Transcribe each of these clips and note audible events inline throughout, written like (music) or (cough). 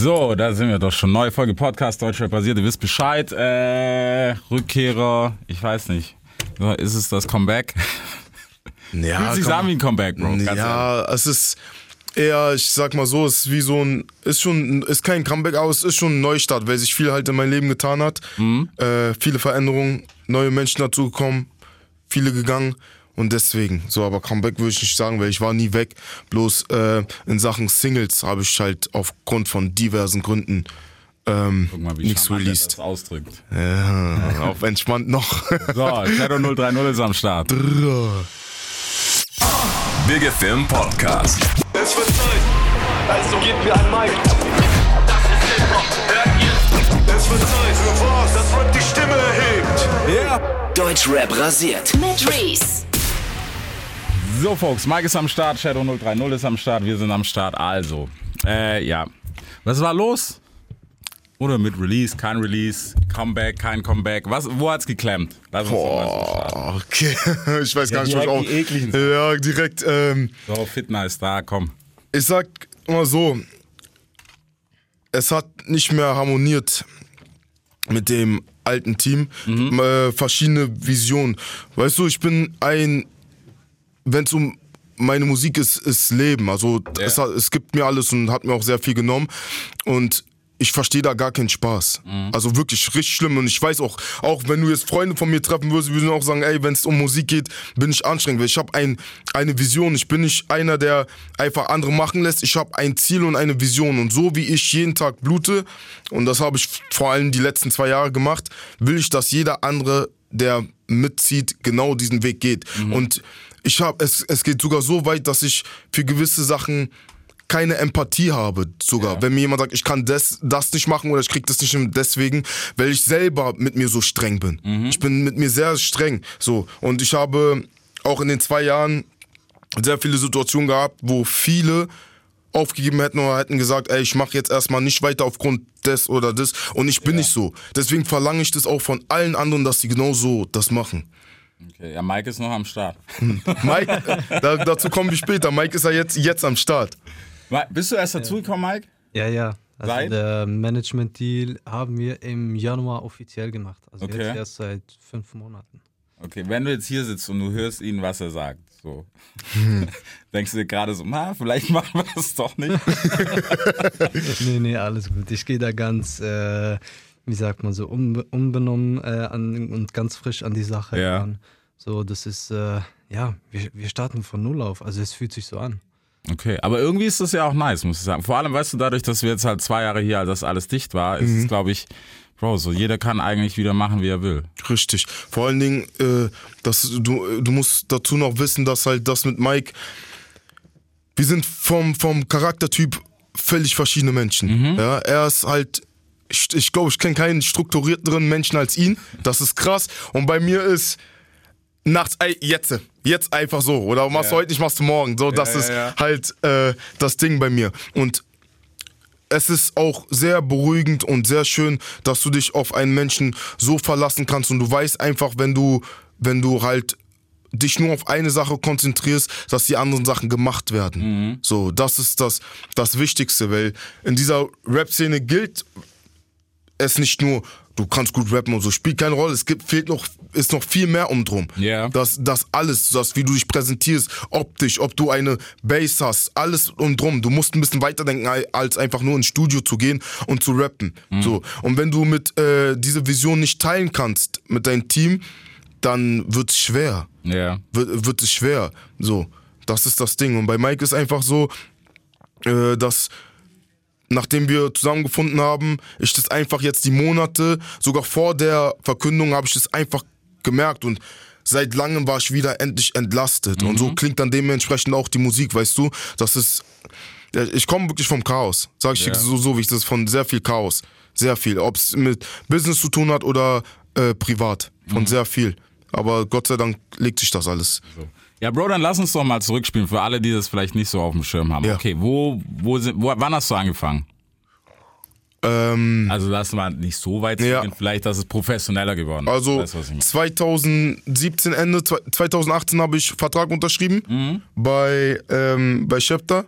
So, da sind wir doch schon. Neue Folge Podcast Deutschrap basiert. Ihr wisst Bescheid. Äh, Rückkehrer, ich weiß nicht. Ist es das Comeback? Ja, Fühlt sich komm. an wie ein Comeback, Bro. Ganz ehrlich. Ja, es ist eher, ich sag mal so, es ist wie so ein, ist schon, ist kein Comeback, aber es ist schon ein Neustart, weil sich viel halt in meinem Leben getan hat. Mhm. Äh, viele Veränderungen, neue Menschen dazugekommen, viele gegangen. Und deswegen, so, aber Comeback würde ich nicht sagen, weil ich war nie weg. Bloß äh, in Sachen Singles habe ich halt aufgrund von diversen Gründen ähm, Guck mal, wie nichts released. das ausdrückt. Ja, auf entspannt noch. (laughs) So, Shadow 030 ist am Start. Big FM Podcast. Es wird Zeit, also gebt mir ein Mic. Das ist Hip-Hop, hört ihr? Es wird Zeit für was, das Rap die Stimme erhebt. Deutschrap rasiert. Mit Reese. So, Folks, Mike ist am Start, Shadow 030 ist am Start, wir sind am Start. Also, äh, ja. Was war los? Oder mit Release, kein Release, Comeback, kein Comeback. Was, wo hat's geklemmt? Lass uns mal. Boah, okay. (laughs) Ich weiß gar nicht, was ich auch. die ekligen Ja, direkt. Ähm, So, Fitner ist da, komm. ich sag immer so, es hat nicht mehr harmoniert mit dem alten Team. Äh, verschiedene Visionen. Weißt du, ich bin ein, wenn es um meine Musik ist, ist Leben. Also Ja. es, es gibt mir alles und hat mir auch sehr viel genommen. Und ich verstehe da gar keinen Spaß. Also wirklich richtig schlimm. Und ich weiß auch, auch wenn du jetzt Freunde von mir treffen würdest, würden auch sagen, ey, wenn es um Musik geht, bin ich anstrengend. Weil ich habe ein, eine Vision. Ich bin nicht einer, der einfach andere machen lässt. Ich habe ein Ziel und eine Vision. Und so wie ich jeden Tag blute, und das habe ich vor allem die letzten zwei Jahre gemacht, will ich, dass jeder andere, der mitzieht, genau diesen Weg geht. Und ich habe, es, es geht sogar so weit, dass ich für gewisse Sachen keine Empathie habe, sogar. Wenn mir jemand sagt, ich kann das, das nicht machen oder ich krieg das nicht hin, deswegen, weil ich selber mit mir so streng bin. Ich bin mit mir sehr streng. So. Und ich habe auch in den zwei Jahren sehr viele Situationen gehabt, wo viele aufgegeben hätten oder hätten gesagt, ey, ich mache jetzt erstmal nicht weiter aufgrund des oder des und ich bin nicht so. Deswegen verlange ich das auch von allen anderen, dass sie genau so das machen. Okay, ja, Mike ist noch am Start. Mike, äh, da, dazu kommen wir später. Mike ist ja jetzt, jetzt am Start. Ma- Bist du erst dazugekommen, Mike? Ja, ja. Also Seit? der Management-Deal haben wir im Januar offiziell gemacht. Also Okay. jetzt erst seit fünf Monaten. Okay, wenn du jetzt hier sitzt und du hörst ihn, was er sagt, so. (laughs) Denkst du dir gerade so, na, vielleicht machen wir es doch nicht. (laughs) nee, nee, alles gut. Ich gehe da ganz, äh, wie sagt man so, unbe unbenommen äh, an, und ganz frisch an die Sache Ja. ran. So, das ist, äh, ja, wir, wir starten von Null auf. Also es fühlt sich so an. Okay, aber irgendwie ist das ja auch nice, muss ich sagen. Vor allem, weißt du, dadurch, dass wir jetzt halt zwei Jahre hier, dass alles dicht war, ist es, glaube ich, Bro, so jeder kann eigentlich wieder machen, wie er will. Richtig. Vor allen Dingen, äh, dass du, du musst dazu noch wissen, dass halt das mit Mike, wir sind vom, vom Charaktertyp völlig verschiedene Menschen. Ja, er ist halt, ich, ich glaube, ich kenne keinen strukturierteren Menschen als ihn. Das ist krass. Und bei mir ist nachts, ey, jetzt, jetzt einfach so. Oder machst du Ja. heute nicht, machst du morgen. So, das ja, ist ja. halt äh, das Ding bei mir. Und es ist auch sehr beruhigend und sehr schön, dass du dich auf einen Menschen so verlassen kannst und du weißt einfach, wenn du, wenn du halt dich nur auf eine Sache konzentrierst, dass die anderen Sachen gemacht werden. So, das ist das, das Wichtigste, weil in dieser Rap-Szene gilt es nicht nur, du kannst gut rappen und so, spielt keine Rolle. Es gibt, fehlt noch, ist noch viel mehr um drum. Ja. Das, das alles, das, wie du dich präsentierst, optisch, ob du eine Bass hast, alles um drum. Du musst ein bisschen weiterdenken, als einfach nur ins Studio zu gehen und zu rappen. So. Und wenn du mit äh, diese Vision nicht teilen kannst mit deinem Team, dann wird's schwer Ja. wird, wird es schwer. So, das ist das Ding. Und bei Mike ist einfach so, äh, dass nachdem wir zusammengefunden haben, ich das einfach jetzt die Monate, sogar vor der Verkündung habe ich das einfach gemerkt und seit langem war ich wieder endlich entlastet. Und so klingt dann dementsprechend auch die Musik, weißt du? Das ist, ich komme wirklich vom Chaos, sag ich Ja. so, so wie ich das von sehr viel Chaos, sehr viel, ob es mit Business zu tun hat oder äh, privat, von sehr viel. Aber Gott sei Dank legt sich das alles. Ja, Bro, dann lass uns doch mal zurückspielen für alle, die das vielleicht nicht so auf dem Schirm haben. Ja. Okay, wo, wo, sind, wo, wann hast du angefangen? Ähm, Also lass mal nicht so weit Ja. zurückgehen, vielleicht, dass es professioneller geworden ist. also Weißt du, was ich meine? 2017 Ende, zwe- 2018 habe ich Vertrag unterschrieben Mhm. bei, ähm, bei Schäfter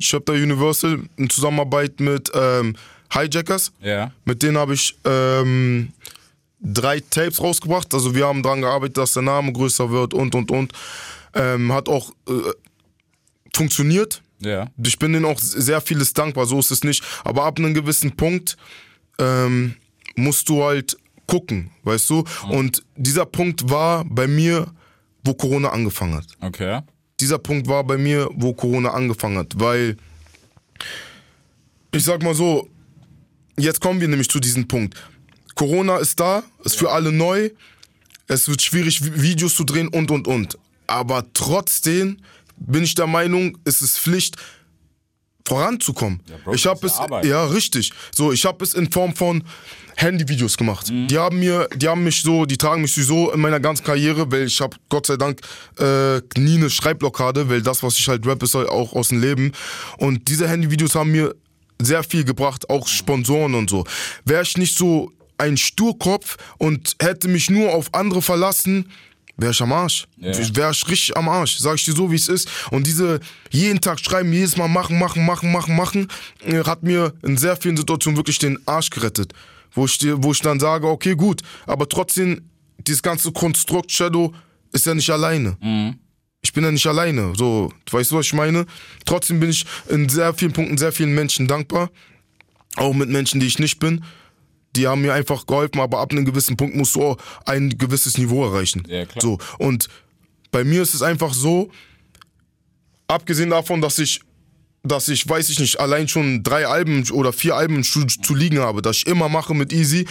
Chapter Universal in Zusammenarbeit mit ähm, Hijackers. Ja. Mit denen habe ich ähm, drei Tapes rausgebracht. Also wir haben daran gearbeitet, dass der Name größer wird und und und. Ähm, hat auch äh, funktioniert. Ja. Ich bin denen auch sehr vieles dankbar, so ist es nicht. Aber ab einem gewissen Punkt ähm, musst du halt gucken, weißt du? Und dieser Punkt war bei mir, wo Corona angefangen hat. Okay. Dieser Punkt war bei mir, wo Corona angefangen hat, weil ich sag mal so, jetzt kommen wir nämlich zu diesem Punkt. Corona ist da, ist für alle neu, es wird schwierig, Vi- Videos zu drehen und und und. Aber trotzdem bin ich der Meinung, es ist Pflicht, voranzukommen. Bro, ich habe es, ja Arbeit. ja richtig. So, ich habe es in Form von Handyvideos gemacht. Die haben mir, die haben mich so, die tragen mich sowieso in meiner ganzen Karriere, weil ich habe Gott sei Dank äh, nie eine Schreibblockade, weil das, was ich halt rap, ist halt auch aus dem Leben. Und diese Handyvideos haben mir sehr viel gebracht, auch Sponsoren und so. Wäre ich nicht so ein Sturkopf und hätte mich nur auf andere verlassen, wäre ich am Arsch. Ja. Wäre ich richtig am Arsch, sag ich dir so, wie es ist. Und diese jeden Tag schreiben, jedes Mal machen, machen, machen, machen, machen, äh, hat mir in sehr vielen Situationen wirklich den Arsch gerettet. Wo ich, dir, wo ich dann sage, okay, gut, aber trotzdem, dieses ganze Konstrukt Shadow ist ja nicht alleine. Ich bin ja nicht alleine. So, du weißt, was ich meine? Trotzdem bin ich in sehr vielen Punkten sehr vielen Menschen dankbar. Auch mit Menschen, die ich nicht bin. Die haben mir einfach geholfen, aber ab einem gewissen Punkt musst du auch ein gewisses Niveau erreichen. Ja, klar. So, und bei mir ist es einfach so, abgesehen davon, dass ich, dass ich, weiß ich nicht, allein schon drei Alben oder vier Alben Studio zu liegen habe, das ich immer mache mit Easy,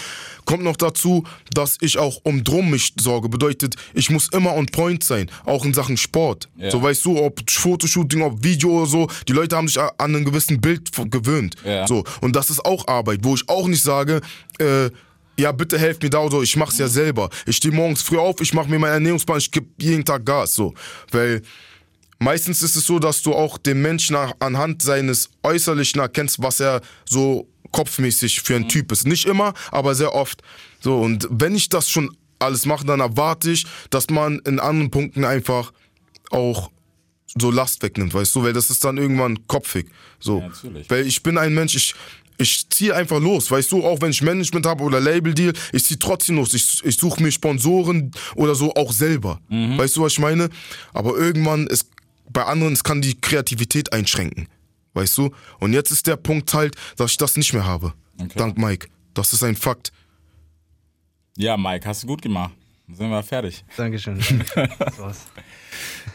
kommt noch dazu, dass ich auch um drum mich sorge. Bedeutet, ich muss immer on point sein, auch in Sachen Sport. Ja. So weißt du, ob Fotoshooting, ob Video oder so, die Leute haben sich an ein gewissen Bild gewöhnt. Ja. So, und das ist auch Arbeit, wo ich auch nicht sage, äh, ja, bitte helft mir da oder so, ich mach's ja selber. Ich stehe morgens früh auf, ich mache mir meinen Ernährungsplan, ich gebe jeden Tag Gas, so. Weil meistens ist es so, dass du auch den Menschen anhand seines Äußerlichen erkennst, was er so kopfmäßig für ein Typ ist. Nicht immer, aber sehr oft. So, und wenn ich das schon alles mache, dann erwarte ich, dass man in anderen Punkten einfach auch so Last wegnimmt, weißt du, weil das ist dann irgendwann kopfig. So. Ja. Weil ich bin ein Mensch, ich, ich ziehe einfach los, weißt du, auch wenn ich Management habe oder Label-Deal, ich ziehe trotzdem los. Ich, ich suche mir Sponsoren oder so auch selber. Mhm. Weißt du, was ich meine? Aber irgendwann ist bei anderen, es kann die Kreativität einschränken. Weißt du? Und jetzt ist der Punkt halt, dass ich das nicht mehr habe. Okay. Dank Mike. Das ist ein Fakt. Ja, Mike, hast du gut gemacht. Dann sind wir fertig. Dankeschön. (laughs) Das war's.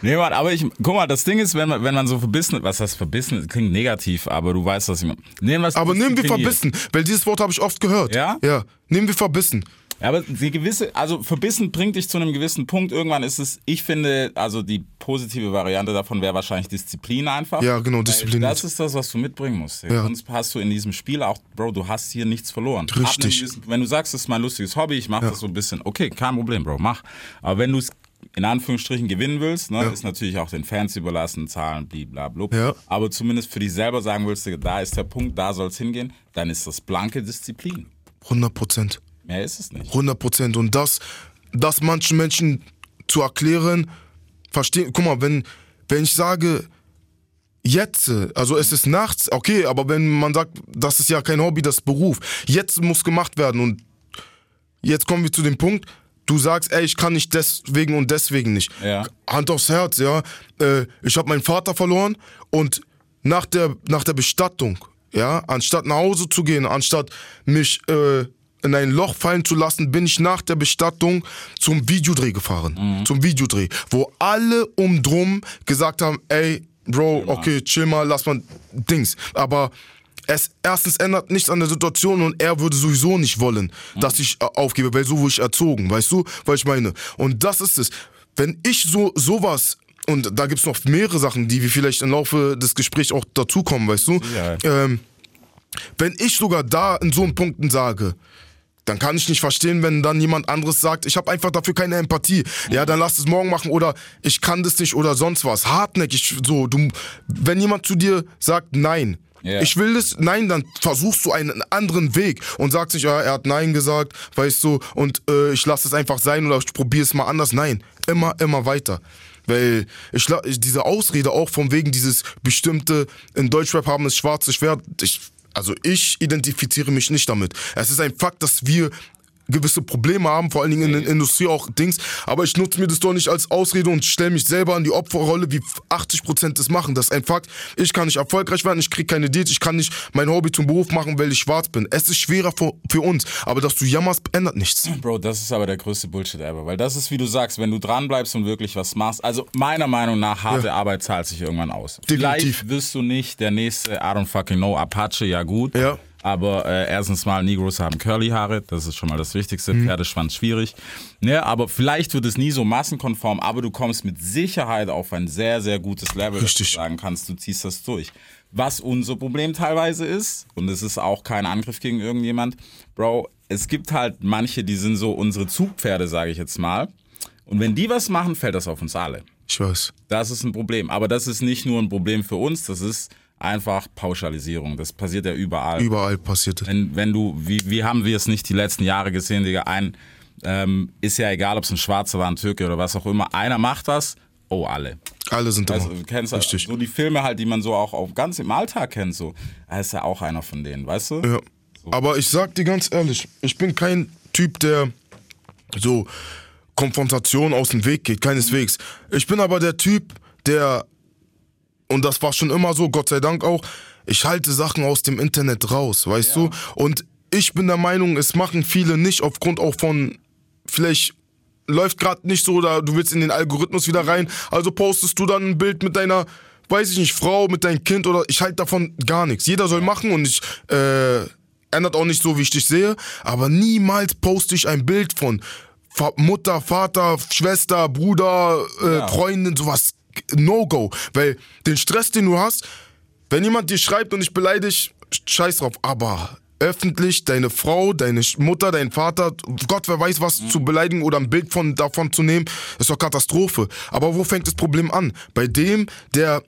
Nee, Mann, aber ich, guck mal, das Ding ist, wenn man, wenn man so verbissen, was heißt verbissen, klingt negativ, aber du weißt, was ich meine. Nehmen Aber nehmen wir verbissen, weil dieses Wort habe ich oft gehört. Ja? Ja. Nehmen wir verbissen. Ja, aber die gewisse, also verbissen bringt dich zu einem gewissen Punkt. Irgendwann ist es, ich finde, also die positive Variante davon wäre wahrscheinlich Disziplin einfach. Ja, genau, Disziplin. Das ist das, was du mitbringen musst. Ja. Sonst hast du in diesem Spiel auch, Bro, du hast hier nichts verloren. Richtig. gewissen- Wenn du sagst, das ist mein lustiges Hobby, ich mache das so ein bisschen, okay, kein Problem, Bro, mach. Aber wenn du es in Anführungsstrichen gewinnen willst, ne, ist natürlich auch den Fans überlassen, Zahlen, blablabla. Ja. Aber zumindest für dich selber sagen willst, da ist der Punkt, da soll es hingehen, dann ist das blanke Disziplin. 100 Prozent. Mehr ist es nicht. 100 Prozent. Und das, das manchen Menschen zu erklären, verstehen, guck mal, wenn, wenn ich sage, jetzt, also es ist nachts, okay, aber wenn man sagt, das ist ja kein Hobby, das ist Beruf, jetzt muss gemacht werden und jetzt kommen wir zu dem Punkt, du sagst, ey, ich kann nicht deswegen und deswegen nicht. Ja. Hand aufs Herz, ja. Äh, ich habe meinen Vater verloren und nach der, nach der Bestattung, ja, anstatt nach Hause zu gehen, anstatt mich äh, in ein Loch fallen zu lassen, bin ich nach der Bestattung zum Videodreh gefahren. Zum Videodreh, wo alle um drum gesagt haben, ey, Bro, okay, chill mal, lass mal Dings. Aber es erstens ändert nichts an der Situation und er würde sowieso nicht wollen, dass ich äh, aufgebe, weil so wurde ich erzogen, weißt du, was ich meine? Und das ist es. Wenn ich so sowas und da gibt's noch mehrere Sachen, die wir vielleicht im Laufe des Gesprächs auch dazukommen, weißt du? Sicherheit. Ähm, wenn ich sogar da in so einen Punkten sage, dann kann ich nicht verstehen, wenn dann jemand anderes sagt, ich habe einfach dafür keine Empathie. Ja, dann lass es morgen machen oder ich kann das nicht oder sonst was. Hartnäckig so. Du, wenn jemand zu dir sagt Nein, Ja. ich will das, nein, dann versuchst du einen anderen Weg und sagst nicht, ja, er hat Nein gesagt, weißt du, und äh, ich lasse es einfach sein oder ich probiere es mal anders. Nein, immer, immer weiter. Weil ich diese Ausrede auch von wegen dieses bestimmte in Deutschrap haben es schwarze Schwert. Ich, also ich identifiziere mich nicht damit. Es ist ein Fakt, dass wir gewisse Probleme haben, vor allen Dingen in der Industrie auch Dings. Aber ich nutze mir das doch nicht als Ausrede und stelle mich selber in die Opferrolle, wie 80% das machen. Das ist ein Fakt. Ich kann nicht erfolgreich werden, ich kriege keine Deals, ich kann nicht mein Hobby zum Beruf machen, weil ich schwarz bin. Es ist schwerer für, für uns. Aber dass du jammerst, ändert nichts. (clears throat) Bro, das ist aber der größte Bullshit ever. Weil das ist, wie du sagst, wenn du dranbleibst und wirklich was machst. Also meiner Meinung nach, harte Arbeit zahlt sich irgendwann aus. Definitiv. Vielleicht wirst du nicht der nächste, I don't fucking know, Apache, ja gut. Ja. Aber äh, erstens mal, Negros haben Curly-Haare, das ist schon mal das Wichtigste. Mhm. Pferdeschwanz schwierig. Ne, aber vielleicht wird es nie so massenkonform, aber du kommst mit Sicherheit auf ein sehr, sehr gutes Level, dass Richtig. du sagen kannst, du ziehst das durch. Was unser Problem teilweise ist, und es ist auch kein Angriff gegen irgendjemand, Bro, es gibt halt manche, die sind so unsere Zugpferde, sage ich jetzt mal. Und wenn die was machen, fällt das auf uns alle. Ich weiß. Das ist ein Problem. Aber das ist nicht nur ein Problem für uns, das ist einfach Pauschalisierung. Das passiert ja überall. Überall passiert es. Wenn, wenn du, wie, wie haben wir es nicht die letzten Jahre gesehen, Digga, ein, ähm, ist ja egal, ob es ein Schwarzer war, ein Türke oder was auch immer, einer macht das, oh, alle. Alle sind da. Also, du kennst halt Richtig. so die Filme halt, die man so auch auf, ganz im Alltag kennt, so. Er ist ja auch einer von denen, weißt du? Ja. Aber ich sag dir ganz ehrlich, ich bin kein Typ, der so Konfrontation aus dem Weg geht, keineswegs. Ich bin aber der Typ, der, und das war schon immer so, Gott sei Dank auch, ich halte Sachen aus dem Internet raus, weißt du? Und ich bin der Meinung, es machen viele nicht aufgrund auch von, vielleicht läuft gerade nicht so oder du willst in den Algorithmus wieder rein, also postest du dann ein Bild mit deiner, weiß ich nicht, Frau, mit deinem Kind oder ich halte davon gar nichts. Jeder soll machen und ich äh, ändert auch nicht so, wie ich dich sehe, aber niemals poste ich ein Bild von Mutter, Vater, Schwester, Bruder, äh, Ja. Freundin, sowas. No-go. Weil den Stress, den du hast, wenn jemand dir schreibt und ich beleidige, scheiß drauf. Aber öffentlich deine Frau, deine Mutter, dein Vater, Gott, wer weiß was zu beleidigen oder ein Bild von, davon zu nehmen, ist doch Katastrophe. Aber wo fängt das Problem an? Bei dem, der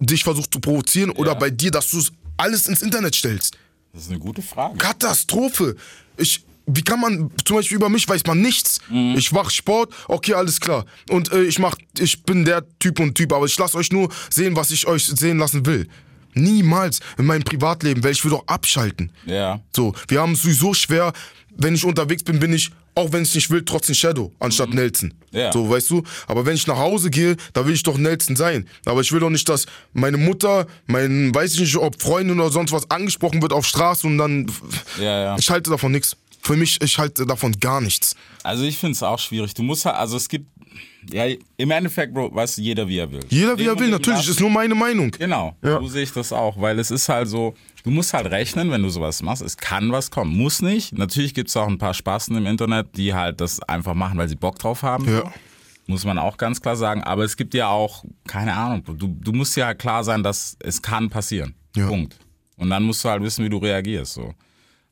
dich versucht zu provozieren oder bei dir, dass du es alles ins Internet stellst? Das ist eine gute Frage. Katastrophe. Ich, wie kann man, zum Beispiel über mich weiß man nichts. Ich mach Sport, okay, alles klar. Und äh, ich mach, ich bin der Typ und Typ, aber ich lasse euch nur sehen, was ich euch sehen lassen will. Niemals in meinem Privatleben, weil ich will doch abschalten. Ja. So, wir haben es sowieso schwer, wenn ich unterwegs bin, bin ich, auch wenn ich nicht will, trotzdem Shadow, anstatt Nelson. Ja. So, weißt du? Aber wenn ich nach Hause gehe, da will ich doch Nelson sein. Aber ich will doch nicht, dass meine Mutter, mein, weiß ich nicht, ob Freundin oder sonst was angesprochen wird auf Straße und dann. Ja, ja. Ich halte davon nichts. Für mich, ich halte davon gar nichts. Also ich finde es auch schwierig. Du musst halt, also es gibt, ja, im Endeffekt, Bro, weiß jeder, wie er will. Jeder wie er will, natürlich, lassen. ist nur meine Meinung. Genau, Ja. so sehe ich das auch, weil es ist halt so, du musst halt rechnen, wenn du sowas machst, es kann was kommen, muss nicht. Natürlich gibt es auch ein paar Spasten im Internet, die halt das einfach machen, weil sie Bock drauf haben. Ja. Muss man auch ganz klar sagen, aber es gibt ja auch, keine Ahnung, du, du musst ja klar sein, dass es kann passieren. Ja. Punkt. Und dann musst du halt wissen, wie du reagierst. So.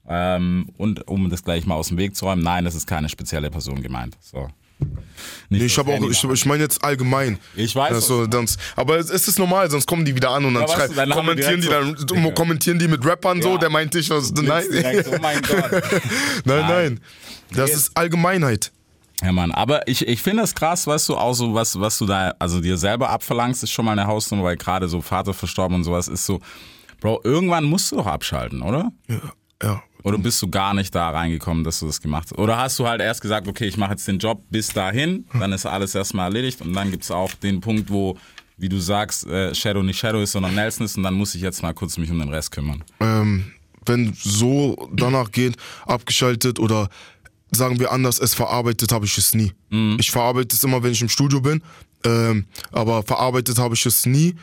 Ähm, und um das gleich mal aus dem Weg zu räumen, nein, das ist keine spezielle Person gemeint. So. Nicht Nee, ich habe auch, ich, ich meine jetzt allgemein. Ich weiß, Das so, dann, aber es es ist normal, sonst kommen die wieder an und dann, Ja, dann kommentieren die dann, so- kommentieren die mit Rappern so, Ja. der meint ich was. Nein, direkt, oh mein Gott. (laughs) (laughs) nein, nein. Das ist Allgemeinheit. Ja, Mann, aber ich, ich finde das krass, weißt du, auch so, was, was du da, also dir selber abverlangst, ist schon mal eine Hausnummer, weil gerade so Vater verstorben und sowas ist so, Bro, irgendwann musst du doch abschalten, oder? Ja, ja. Oder bist du gar nicht da reingekommen, dass du das gemacht hast? Oder hast du halt erst gesagt, okay, ich mache jetzt den Job bis dahin, dann ist alles erstmal erledigt und dann gibt's auch den Punkt, wo, wie du sagst, äh, Shadow nicht Shadow ist, sondern Nelson ist und dann muss ich jetzt mal kurz mich um den Rest kümmern. ähm, wenn so danach geht, abgeschaltet oder sagen wir anders, es verarbeitet habe ich es nie. Ich verarbeite es immer, wenn ich im Studio bin, ähm, aber verarbeitet habe ich es nie.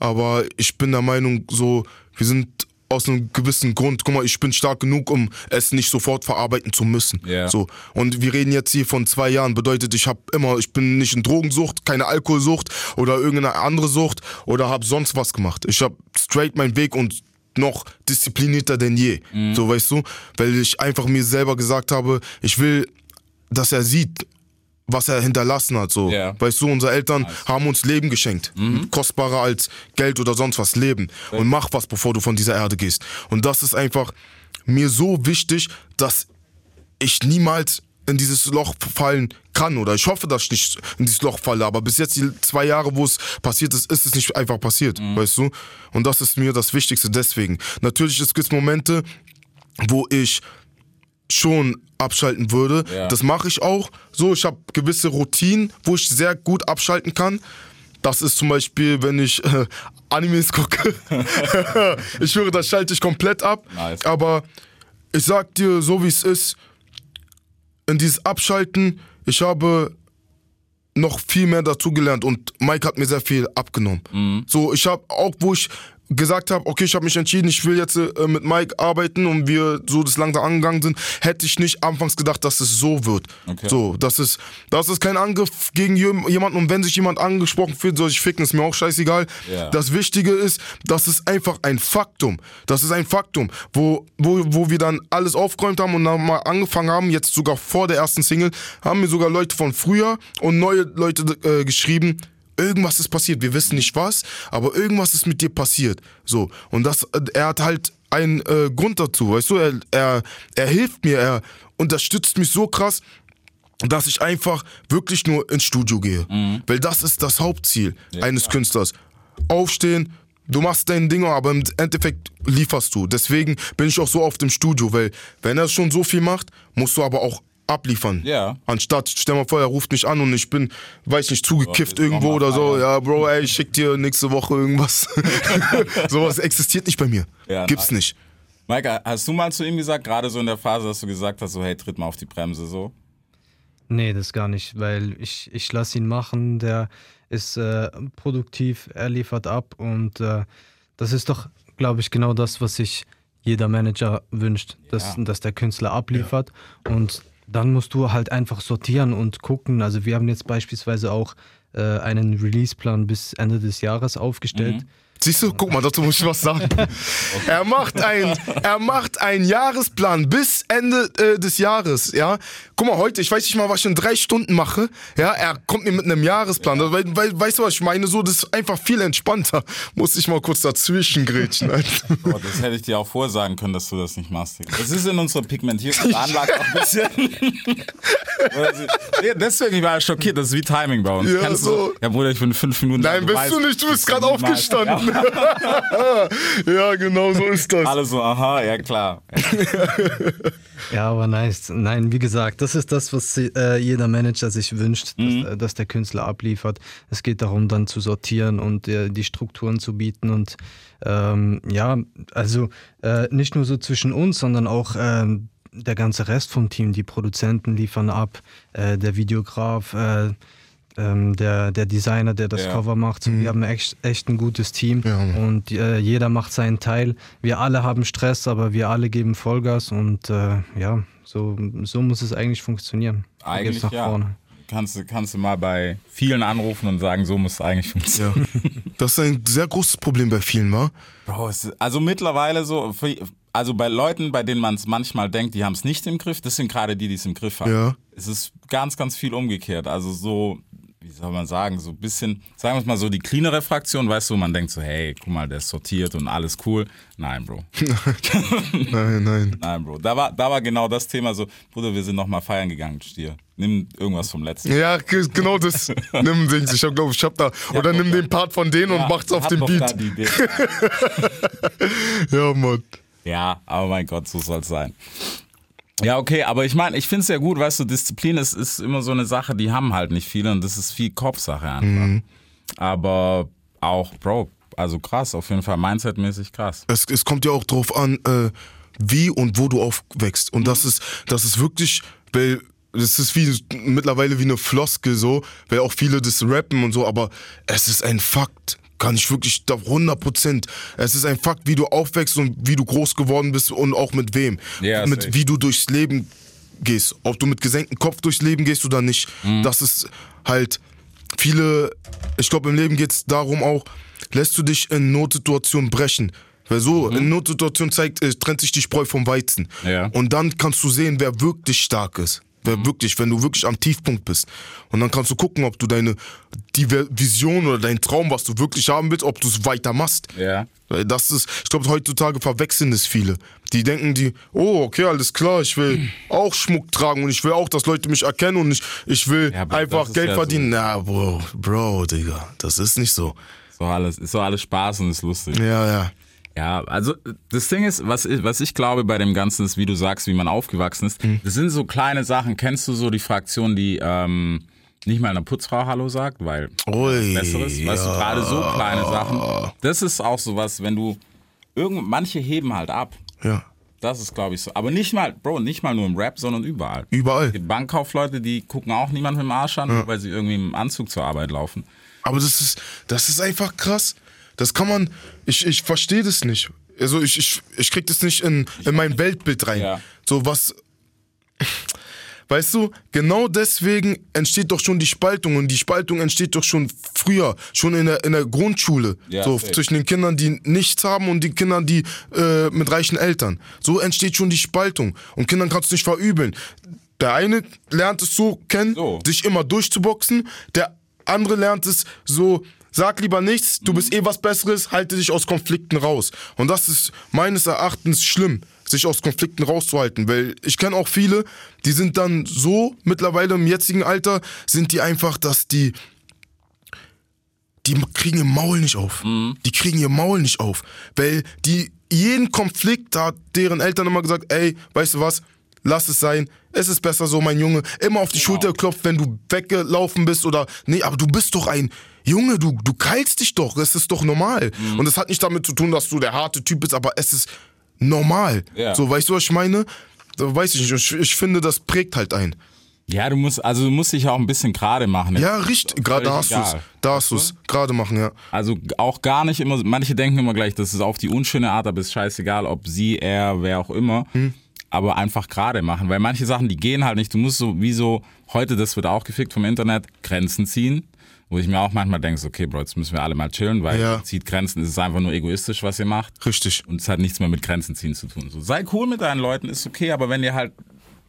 Aber ich bin der Meinung, so, wir sind aus einem gewissen Grund, guck mal, ich bin stark genug, um es nicht sofort verarbeiten zu müssen. Ja. So. Und wir reden jetzt hier von zwei Jahren, bedeutet, ich habe immer, ich bin nicht in Drogensucht, keine Alkoholsucht oder irgendeine andere Sucht oder habe sonst was gemacht. Ich habe straight meinen Weg und noch disziplinierter denn je. So weißt du, weil ich einfach mir selber gesagt habe, ich will, dass er sieht, was er hinterlassen hat. So. Ja. Weißt du, unsere Eltern haben uns Leben geschenkt. Kostbarer als Geld oder sonst was Leben. Und mach was, bevor du von dieser Erde gehst. Und das ist einfach mir so wichtig, dass ich niemals in dieses Loch fallen kann oder ich hoffe, dass ich nicht in dieses Loch falle, aber bis jetzt die zwei Jahre, wo es passiert ist, ist es nicht einfach passiert, weißt du? Und das ist mir das Wichtigste deswegen. Natürlich es gibt Momente, wo ich schon abschalten würde. Ja. Das mache ich auch. So, ich habe gewisse Routinen, wo ich sehr gut abschalten kann. Das ist zum Beispiel, wenn ich äh, (laughs) Animes gucke. (laughs) ich schwöre, das schalte ich komplett ab. Nice. Aber ich sag dir, so wie es ist, in dieses Abschalten, ich habe noch viel mehr dazugelernt und Mike hat mir sehr viel abgenommen. Mhm. So, ich habe auch, wo ich gesagt habe, okay, ich habe mich entschieden, ich will jetzt äh, mit Mike arbeiten und wir so das langsam angegangen sind, hätte ich nicht anfangs gedacht, dass es so wird. Okay. So, das ist, das ist kein Angriff gegen jem- jemanden und wenn sich jemand angesprochen fühlt, soll ich ficken, ist mir auch scheißegal. Ja. Das Wichtige ist, das ist einfach ein Faktum. Das ist ein Faktum, wo, wo, wo wir dann alles aufgeräumt haben und dann mal angefangen haben, jetzt sogar vor der ersten Single, haben mir sogar Leute von früher und neue Leute äh, geschrieben, irgendwas ist passiert, wir wissen nicht was, aber irgendwas ist mit dir passiert. So, und das, äh, er hat halt einen äh, Grund dazu, weißt du, er, er, er hilft mir, er unterstützt mich so krass, dass ich einfach wirklich nur ins Studio gehe. Weil das ist das Hauptziel eines Künstlers. Aufstehen, du machst dein Ding, aber im Endeffekt lieferst du. Deswegen bin ich auch so oft im Studio, weil wenn er schon so viel macht, musst du aber auch abliefern. Ja. Anstatt, stell mal vor, er ruft mich an und ich bin, weiß nicht, zugekifft Ja, irgendwo oder so. Ja, Bro, ey, ich schick dir nächste Woche irgendwas. (laughs) Sowas existiert nicht bei mir. Ja, Gibt's nice. nicht. Maike, hast du mal zu ihm gesagt, gerade so in der Phase, dass du gesagt hast, so hey, tritt mal auf die Bremse so? Nee, das gar nicht, weil ich, ich lasse ihn machen, der ist äh, produktiv, er liefert ab und äh, das ist doch, glaube ich, genau das, was sich jeder Manager wünscht, dass, Ja. dass der Künstler abliefert und dann musst du halt einfach sortieren und gucken. Also wir haben jetzt beispielsweise auch äh, einen Releaseplan bis Ende des Jahres aufgestellt. Siehst du, guck mal, dazu muss ich was sagen. Er macht ein, er macht einen Jahresplan bis Ende äh, des Jahres, ja. Guck mal, heute, ich weiß nicht mal, was ich in drei Stunden mache, ja. Er kommt mir mit einem Jahresplan. Das, weil, weil, weißt du, was ich meine? So, das ist einfach viel entspannter. Muss ich mal kurz dazwischen grätschen. Alter. Oh, das hätte ich dir auch vorsagen können, dass du das nicht machst. Das ist in unserer Pigmentierungsanlage auch ein bisschen. (laughs) Deswegen war ich schockiert, das ist wie Timing bei uns. Ja, Kennst so. du? Ja, Bruder, ich bin fünf Minuten Nein, bist weißt, du nicht, du bist gerade niemals- aufgestanden. ja, genau so ist das. Alle so, aha, ja klar. Ja, aber nice. Nein, wie gesagt, das ist das, was äh, jeder Manager sich wünscht, Mhm. dass, äh, dass der Künstler abliefert. Es geht darum, dann zu sortieren und äh, die Strukturen zu bieten. Und ähm, ja, also äh, nicht nur so zwischen uns, sondern auch ähm, der ganze Rest vom Team. Die Produzenten liefern ab, äh, der Videograf, äh, ähm, der, der Designer, der das Ja. Cover macht. So, Wir haben echt, echt ein gutes Team Ja, und äh, jeder macht seinen Teil. Wir alle haben Stress, aber wir alle geben Vollgas und äh, ja, so, so muss es eigentlich funktionieren. Eigentlich nach ja. vorne. Kannst, du- kannst du mal bei vielen anrufen und sagen, so muss es eigentlich funktionieren. Ja. (laughs) Das ist ein sehr großes Problem bei vielen, wa? Bro, also mittlerweile so, also bei Leuten, bei denen man es manchmal denkt, die haben es nicht im Griff, das sind gerade die, die es im Griff haben. Ja. Es ist ganz, ganz viel umgekehrt. Also so, wie soll man sagen, so ein bisschen, sagen wir es mal so, die cleanere Fraktion, weißt du, man denkt so, hey, guck mal, der ist sortiert und alles cool. Nein, Bro. (laughs) Nein, nein. Nein, Bro. Da war, da war genau das Thema so, Bruder, wir sind noch mal feiern gegangen, Stier. Nimm irgendwas vom letzten. Ja, ge- genau das. (laughs) nimm Dings. Ich glaube, ich hab da. Oder nimm den Part von denen und macht's auf da Beat. (laughs) Ja, Mann. Ja, aber mein Gott, so soll's sein. Ja, okay, aber ich meine, ich finde es ja gut, weißt du, Disziplin ist, ist immer so eine Sache, die haben halt nicht viele und das ist viel Kopfsache einfach. Aber auch, Bro, also krass, auf jeden Fall Mindset-mäßig krass. Es, es kommt ja auch drauf an, äh, wie und wo du aufwächst. Und das ist, das ist wirklich, weil das ist wie mittlerweile wie eine Floskel so, weil auch viele das rappen und so, aber es ist ein Fakt. Kann ich wirklich da 100 Prozent. Es ist ein Fakt, wie du aufwächst und wie du groß geworden bist und auch mit wem. Ja, mit safe. wie du durchs Leben gehst. Ob du mit gesenktem Kopf durchs Leben gehst oder nicht. Das ist halt viele, ich glaube im Leben geht es darum auch, lässt du dich in Notsituationen brechen. Weil so, in Notsituationen zeigt, äh, trennt sich die Spreu vom Weizen. Ja. Und dann kannst du sehen, wer wirklich stark ist. Wer wirklich, wenn du wirklich am Tiefpunkt bist. Und dann kannst du gucken, ob du deine die Vi- Vision oder dein Traum, was du wirklich haben willst, ob du es weiter machst. Ja. Das ist, ich glaube, heutzutage verwechseln es viele. Die denken, die, oh, okay, alles klar, ich will auch Schmuck tragen und ich will auch, dass Leute mich erkennen und ich, ich will Ja, einfach Geld ja so. verdienen. Na, Bro, Bro, Digga, das ist nicht so. So alles, ist so alles Spaß und ist lustig. Ja, ja. Ja, also das Ding ist, was ich, was ich glaube bei dem Ganzen ist, wie du sagst, wie man aufgewachsen ist. Mhm. Das sind so kleine Sachen. Kennst du so die Fraktion, die ähm, nicht mal einer Putzfrau Hallo sagt, weil Ui, Besseres? Weißt du, ja. gerade so kleine Sachen. Das ist auch sowas, wenn du irgend, manche heben halt ab. Ja, Das ist, glaube ich, so. Aber nicht mal, Bro, nicht mal nur im Rap, sondern überall. überall. Es gibt Bankkaufleute, die gucken auch niemand mit dem Arsch an, nur weil sie irgendwie im Anzug zur Arbeit laufen. Aber das ist, das ist einfach krass. Das kann man, ich, ich verstehe das nicht. Also ich, ich, ich krieg das nicht in, in mein Weltbild rein. Ja. So was, weißt du, genau deswegen entsteht doch schon die Spaltung und die Spaltung entsteht doch schon früher, schon in der, in der Grundschule. Ja, so safe. zwischen den Kindern, die nichts haben und den Kindern, die äh, mit reichen Eltern. So entsteht schon die Spaltung. Und Kindern kannst du nicht verübeln. Der eine lernt es so kennen, So. sich immer durchzuboxen. Der andere lernt es so, sag lieber nichts, du bist eh was Besseres, halte dich aus Konflikten raus. Und das ist meines Erachtens schlimm, sich aus Konflikten rauszuhalten. Weil ich kenne auch viele, die sind dann so, mittlerweile im jetzigen Alter, sind die einfach, dass die die kriegen ihr Maul nicht auf. Die kriegen ihr Maul nicht auf. Weil die jeden Konflikt, da hat deren Eltern immer gesagt, ey, weißt du was, lass es sein, es ist besser so, mein Junge. Immer auf die Schulter klopft, wenn du weggelaufen bist oder, nee, aber du bist doch ein Junge, du, du keilst dich doch, es ist doch normal. Und es hat nicht damit zu tun, dass du der harte Typ bist, aber es ist normal. Ja. So, weißt du, was ich meine? Da weiß ich nicht. Ich, finde, das prägt halt ein. Ja, du musst, also du musst dich auch ein bisschen gerade machen. Ja, richtig. Gerade hast du es. Da hast du es. Gerade machen, ja. Also auch gar nicht immer, manche denken immer gleich, das ist auf die unschöne Art, aber ist scheißegal, ob sie, er, wer auch immer. Hm. Aber einfach gerade machen, weil manche Sachen, die gehen halt nicht. Du musst so, wie so, heute, das wird auch gefickt vom Internet, Grenzen ziehen. Wo ich mir auch manchmal denke, okay, Bro, jetzt müssen wir alle mal chillen, weil Ja. ihr zieht Grenzen, es ist einfach nur egoistisch, was ihr macht. Richtig. Und es hat nichts mehr mit Grenzen ziehen zu tun. So, sei cool mit deinen Leuten, ist okay, aber wenn dir halt,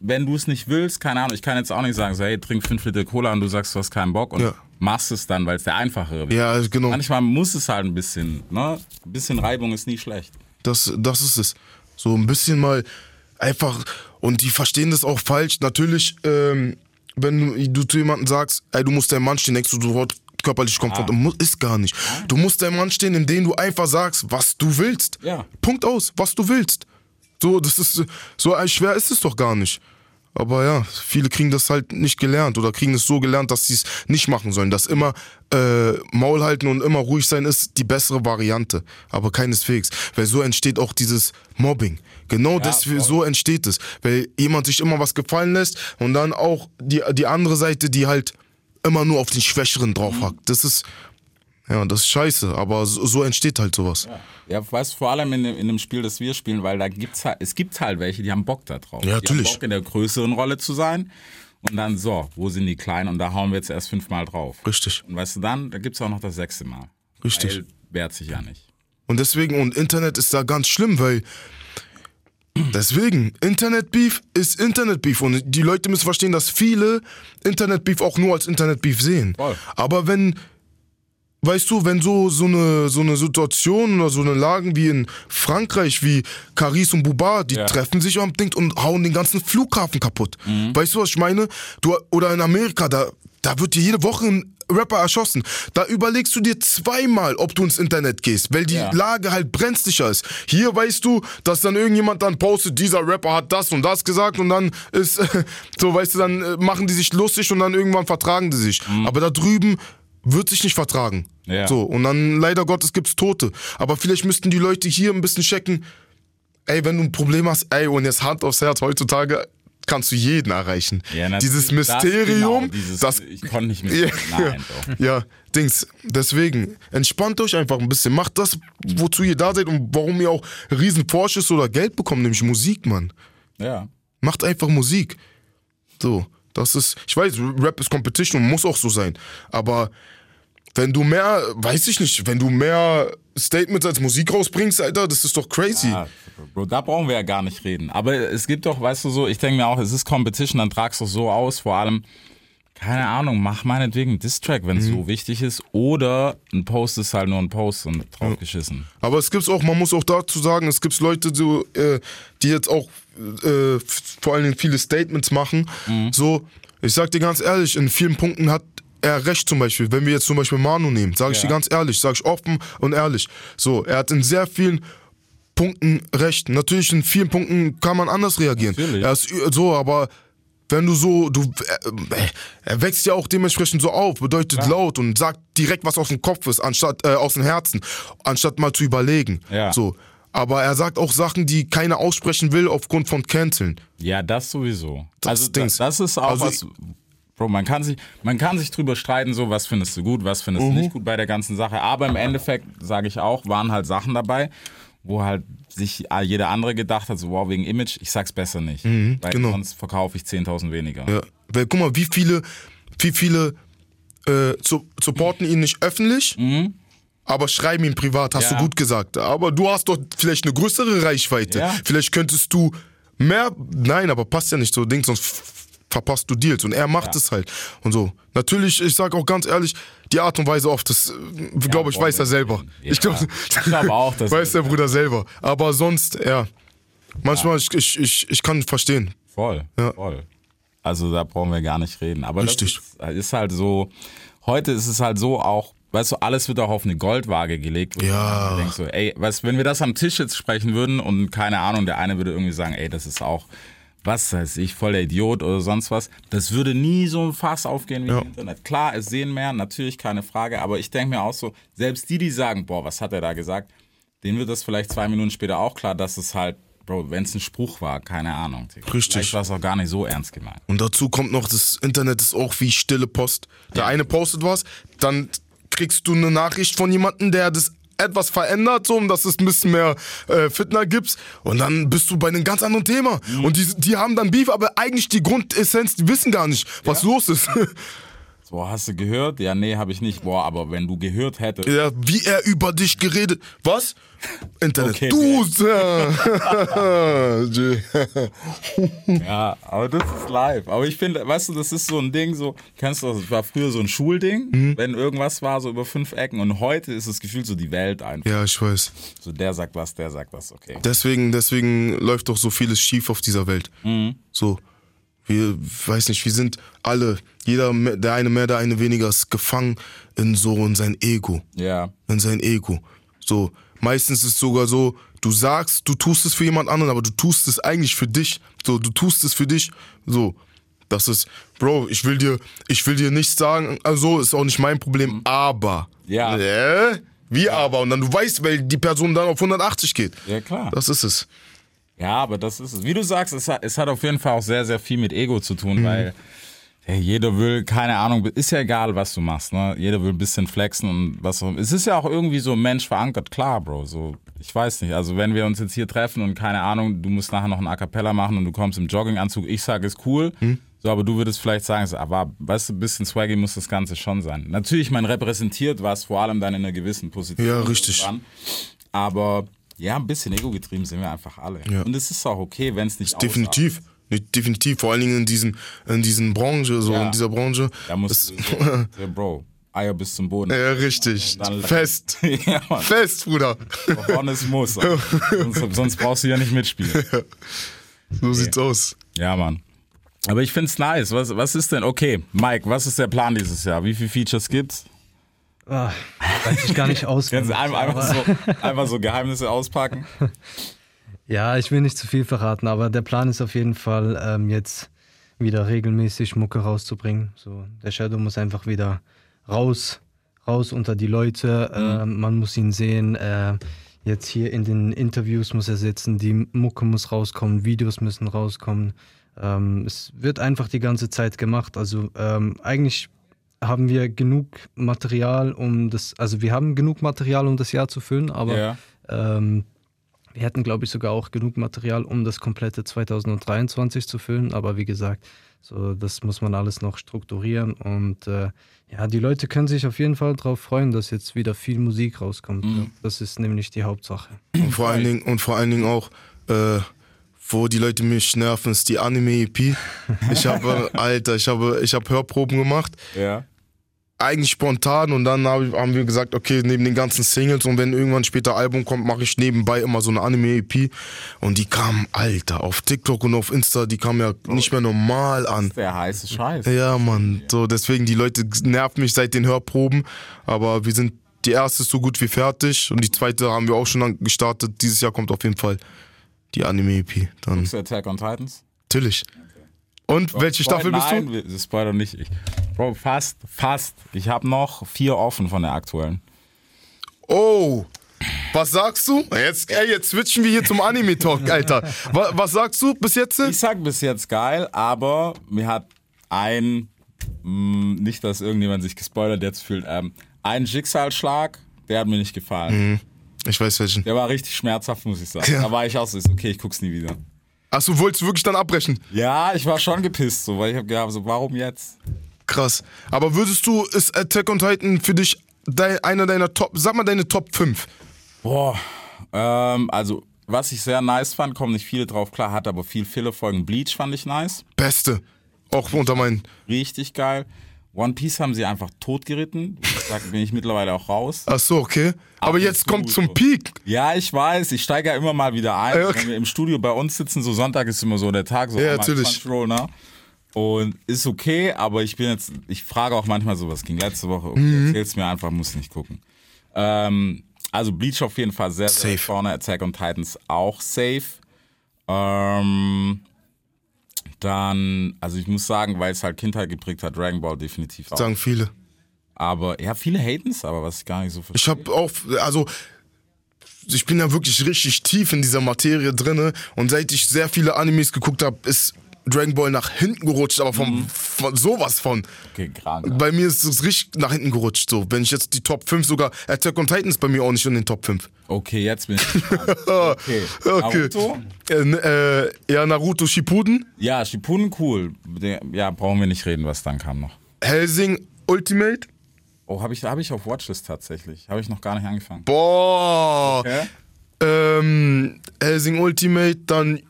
wenn du es nicht willst, keine Ahnung, ich kann jetzt auch nicht sagen, so, hey, trink fünf Liter Cola und du sagst, du hast keinen Bock und Ja. machst es dann, weil es der einfachere wird. Ja, genau. Manchmal muss es halt ein bisschen, ne? Ein bisschen Reibung ist nie schlecht. Das, das ist es. So ein bisschen mal einfach, und die verstehen das auch falsch. Natürlich, ähm, wenn du, zu jemandem sagst, ey, du musst dein Mann stehen, denkst du sofort körperlich komfort. Mu- Ist gar nicht. Du musst dein Mann stehen, indem du einfach sagst, was du willst. Ja. Punkt aus, was du willst. So, das ist, so schwer ist es doch gar nicht. Aber ja, viele kriegen das halt nicht gelernt oder kriegen es so gelernt, dass sie es nicht machen sollen. Dass immer äh, Maul halten und immer ruhig sein ist die bessere Variante. Aber keineswegs. Weil so entsteht auch dieses Mobbing. Genau deswegen, so entsteht es. Weil jemand sich immer was gefallen lässt und dann auch die, die andere Seite, die halt immer nur auf den Schwächeren draufhackt. Das ist, ja, das ist scheiße. Aber so, so entsteht halt sowas. Ja, weißt du, vor allem in, dem- in dem Spiel, das wir spielen, weil da gibt's halt, es gibt halt welche, die haben Bock da drauf. Ja, Die natürlich. haben Bock in der größeren Rolle zu sein. Und dann, so, wo sind die Kleinen? Und da hauen wir jetzt erst fünfmal drauf. Richtig. Und weißt du, dann, da gibt's auch noch das sechste Mal. Richtig. Weil wehrt sich ja nicht. Und deswegen, und Internet ist da ganz schlimm, weil deswegen, Internetbeef ist Internetbeef. Und die Leute müssen verstehen, dass viele Internetbeef auch nur als Internetbeef sehen. Voll. Aber wenn, weißt du, wenn so, so, eine, so eine Situation oder so eine Lagen wie in Frankreich, wie Caris und Buba, die Ja. treffen sich am Ding und hauen den ganzen Flughafen kaputt. Weißt du, was ich meine? Du, oder in Amerika, da, da wird dir jede Woche ein Rapper erschossen. Da überlegst du dir zweimal, ob du ins Internet gehst, weil die Ja. Lage halt brenzlicher ist. Hier weißt du, dass dann irgendjemand dann postet, dieser Rapper hat das und das gesagt und dann ist, (laughs) so weißt du, dann äh, machen die sich lustig und dann irgendwann vertragen die sich. Aber da drüben wird sich nicht vertragen. Ja. So, und dann leider Gottes gibt's Tote. Aber vielleicht müssten die Leute hier ein bisschen checken, ey, wenn du ein Problem hast, ey, und jetzt Hand aufs Herz, heutzutage kannst du jeden erreichen. Ja, dieses Das, Mysterium, genau, dieses, das ich konnte nicht ja, Nein, (laughs) ja, Dings. Deswegen, entspannt euch einfach ein bisschen. Macht das, wozu ihr da seid und warum ihr auch riesen Vorschuss oder Geld bekommt, nämlich Musik, Mann. Ja. Macht einfach Musik. So, das ist, ich weiß, Rap ist Competition und muss auch so sein. Aber wenn du mehr, weiß ich nicht, wenn du mehr Statements als Musik rausbringst, Alter, das ist doch crazy. Ah, Bro, da brauchen wir ja gar nicht reden. Aber es gibt doch, weißt du so, ich denke mir auch, es ist Competition, dann tragst du so aus, vor allem, keine Ahnung, mach meinetwegen einen Distrack, wenn es so wichtig ist. Oder ein Post ist halt nur ein Post und draufgeschissen. Aber es gibt's auch, man muss auch dazu sagen, es gibt Leute, so, äh, die jetzt auch äh, vor allen Dingen viele Statements machen. So, ich sag dir ganz ehrlich, in vielen Punkten hat er recht zum Beispiel. Wenn wir jetzt zum Beispiel Manu nehmen, sage ich Ja. dir ganz ehrlich, sage ich offen und ehrlich. So, er hat in sehr vielen Punkten recht. Natürlich in vielen Punkten kann man anders reagieren. Natürlich. Er ist so, aber wenn du so, du, äh, er wächst ja auch dementsprechend so auf, bedeutet laut und sagt direkt, was aus dem Kopf ist, anstatt äh, aus dem Herzen, anstatt mal zu überlegen. Ja. So. Aber er sagt auch Sachen, die keiner aussprechen will aufgrund von Canceln. Ja, das sowieso. Das also Dings. das, das ist auch Also was. Bro, man kann sich, man kann sich drüber streiten, so was findest du gut, was findest Mhm. du nicht gut bei der ganzen Sache. Aber im Endeffekt sage ich auch, waren halt Sachen dabei, wo halt sich jeder andere gedacht hat, so wow wegen Image, ich sag's besser nicht, weil genau. sonst verkaufe ich 10.000 weniger. Ja. Weil, guck mal, wie viele, wie viele äh, su supporten ihn nicht öffentlich, aber schreiben ihn privat, hast Mhm. Ja. du gut gesagt. Aber du hast doch vielleicht eine größere Reichweite. Ja. Vielleicht könntest du mehr. Nein, aber passt ja nicht so Ding, sonst verpasst du Deals. Und er macht Ja. es halt. Und so. Natürlich, ich sag auch ganz ehrlich, die Art und Weise oft, das glaube ich, weiß er selber. ja. Ich glaube glaub auch, dass- (laughs) weiß der Bruder selber. Aber sonst, ja. Manchmal, ich, ich, ich, ich kann verstehen. Voll, Ja. voll. Also da brauchen wir gar nicht reden. Aber Richtig. das ist, ist halt so, heute ist es halt so auch, weißt du, alles wird auch auf eine Goldwaage gelegt. Ja. denkst so, ey, weißt, wenn wir das am Tisch jetzt sprechen würden und keine Ahnung, der eine würde irgendwie sagen, ey, das ist auch, was weiß ich, voll der Idiot oder sonst was, das würde nie so ein Fass aufgehen wie Ja. im Internet. Klar, es sehen mehr, natürlich keine Frage, aber ich denke mir auch so, selbst die, die sagen, boah, was hat er da gesagt, denen wird das vielleicht zwei Minuten später auch klar, dass es halt, Bro, wenn es ein Spruch war, keine Ahnung. Digga. Richtig. Vielleicht war es auch gar nicht so ernst gemeint. Und dazu kommt noch, das Internet ist auch wie stille Post. Der eine postet was, dann kriegst du eine Nachricht von jemandem, der das etwas verändert, so, um dass es ein bisschen mehr äh, Fitner gibt. Und dann bist du bei einem ganz anderen Thema. Und die, die haben dann Beef, aber eigentlich die Grundessenz, die wissen gar nicht, was los ist. (laughs) Boah, hast du gehört? Ja, nee, habe ich nicht. Boah, aber wenn du gehört hättest. ja, wie er über dich geredet. Was? Internet. Okay, du. Ja. (laughs) Ja, aber das ist live. Aber ich finde, weißt du, das ist so ein Ding, so, kennst du das? War früher so ein Schulding, Mhm. wenn irgendwas war, so über fünf Ecken. Und heute ist das Gefühl so die Welt einfach. ja, ich weiß. So, der sagt was, der sagt was, okay. Deswegen, deswegen läuft doch so vieles schief auf dieser Welt. So, wir, weiß nicht, wir sind alle, jeder, der eine mehr, der eine weniger, ist gefangen in so in sein Ego, Ja. in sein Ego. So, meistens ist es sogar so, du sagst, du tust es für jemand anderen, aber du tust es eigentlich für dich. So, du tust es für dich. So, das ist, Bro, ich will dir, ich will dir nichts sagen, also ist auch nicht mein Problem, aber. Ja. Äh? Wie aber? Und dann du weißt, weil die Person dann auf 180 geht. Ja, klar. Das ist es. Ja, aber das ist es. Wie du sagst, es hat, es hat auf jeden Fall auch sehr, sehr viel mit Ego zu Mhm. tun, weil hey, jeder will, keine Ahnung, ist ja egal, was du machst, ne? Jeder will ein bisschen flexen und was auch Es ist ja auch irgendwie so Mensch verankert, klar, Bro. So, ich weiß nicht. Also wenn wir uns jetzt hier treffen und keine Ahnung, du musst nachher noch ein A cappella machen und du kommst im Jogginganzug, ich sage, ist cool. Mhm. So, aber du würdest vielleicht sagen, so, aber weißt du, ein bisschen swaggy muss das Ganze schon sein. Natürlich, man repräsentiert was, vor allem dann in einer gewissen Position. Ja, richtig. irgendwann. Aber ja, ein bisschen ego-getrieben sind wir einfach alle. Ja. Und es ist auch okay, wenn es nicht Definitiv. Nee, Definitiv, vor allen Dingen in diesen, in diesen Branche, so Ja. in dieser Branche. Da musst Das- du (laughs) Bro, Eier bis zum Boden. ja, richtig. Dann- Fest. (laughs) ja, Mann. Fest, Bruder. Honest muss. (laughs) sonst, sonst brauchst du ja nicht mitspielen. So sieht's aus. Ja, Mann. Aber ich find's nice. Was, was ist denn, okay, Mike, was ist der Plan dieses Jahr? Wie viele Features gibt's? Ah, weiß ich gar nicht du einfach, so, einfach so Geheimnisse auspacken? Ja, ich will nicht zu viel verraten, aber der Plan ist auf jeden Fall, ähm, jetzt wieder regelmäßig Mucke rauszubringen. So, der Shadow muss einfach wieder raus, raus unter die Leute. Ähm, man muss ihn sehen. Äh, jetzt hier in den Interviews muss er sitzen. Die Mucke muss rauskommen, Videos müssen rauskommen. Ähm, es wird einfach die ganze Zeit gemacht. Also ähm, eigentlich haben wir genug Material, um das, also wir haben genug Material, um das Jahr zu füllen, aber Ja. ähm, Wir hätten, glaube ich, sogar auch genug Material, um das komplette 2023 zu füllen. Aber wie gesagt, so, das muss man alles noch strukturieren. Und äh, ja, die Leute können sich auf jeden Fall darauf freuen, dass jetzt wieder viel Musik rauskommt. Ja. Das ist nämlich die Hauptsache. Und vor allen Dingen, und vor allen Dingen auch, äh, wo die Leute mich nerven, ist die Anime-EP. Ich habe, (laughs) Alter, ich habe, ich habe Hörproben gemacht. Ja. Eigentlich spontan und dann hab haben wir gesagt, okay, neben den ganzen Singles und wenn irgendwann später Album kommt, mache ich nebenbei immer so eine Anime-EP und die kamen, Alter, auf TikTok und auf Insta, die kamen ja nicht mehr normal an. Der heiße Scheiß. Ja, Mann, so deswegen die Leute nerven mich seit den Hörproben, aber wir sind die erste ist so gut wie fertig und die zweite haben wir auch schon gestartet. Dieses Jahr kommt auf jeden Fall die Anime-EP. Dann Attack on Titans? natürlich. Und welche Staffel bist Nein, du? das spoiler nicht ich. Bro, fast, fast. Ich habe noch vier offen von der aktuellen. Oh, was sagst du? Jetzt, ey, jetzt switchen wir hier zum Anime-Talk, (laughs) Alter. Was, was sagst du bis jetzt? Ich sag bis jetzt geil, aber mir hat ein, mh, nicht, dass irgendjemand sich gespoilert jetzt fühlt, ähm, ein Schicksalsschlag, der hat mir nicht gefallen. Ich weiß welchen. Der war richtig schmerzhaft, muss ich sagen. Ja. Da war ich auch so, ist okay, ich guck's nie wieder. Achso, wolltest du wirklich dann abbrechen? Ja, ich war schon gepisst, so, weil ich hab gedacht, so, warum jetzt? Krass. Aber würdest du, ist Attack on Titan für dich dein, einer deiner Top, sag mal deine Top 5? Boah, ähm, also, was ich sehr nice fand, kommen nicht viele drauf klar, hat aber viel Filler-Folgen. Bleach fand ich nice. Beste. Auch unter meinen. Richtig geil. One Piece haben sie einfach totgeritten. Da bin ich mittlerweile auch raus. Achso, okay. Aber jetzt Absolut kommt zum so. Peak. Ja, ich weiß, ich steige ja immer mal wieder ein. Okay. Wenn wir im Studio bei uns sitzen, so Sonntag ist immer so der Tag, so Ja, natürlich. 20 Roll, ne? Und ist okay, aber ich bin jetzt, ich frage auch manchmal so, was ging letzte Woche, okay, Mhm. erzähl's mir einfach, muss nicht gucken. Ähm, also Bleach auf jeden Fall sehr, sehr Safe. vorne, Attack on Titans auch safe. Ähm, dann, also ich muss sagen, weil es halt Kindheit geprägt hat, Dragon Ball definitiv auch. Sagen viele. Aber, ja, viele haten's, aber was ich gar nicht so verstehe. Ich habe auch, also ich bin ja wirklich richtig tief in dieser Materie drinne und seit ich sehr viele Animes geguckt habe, ist Dragon Ball nach hinten gerutscht, aber vom, Mhm. von sowas von. Okay, krank. Bei mir ist es richtig nach hinten gerutscht. So, wenn ich jetzt die Top 5 sogar Attack on Titan ist bei mir auch nicht in den Top 5. Okay, jetzt bin ich. (laughs) Okay. Okay. Naruto? Äh, n- äh, ja, Naruto Shippuden, Ja, Shippuden cool. Ja, brauchen wir nicht reden, was dann kam noch. Helsing Ultimate. Oh, habe ich, hab ich auf Watchlist tatsächlich. Habe ich noch gar nicht angefangen. Boah. Okay. Ähm, Helsing Ultimate, dann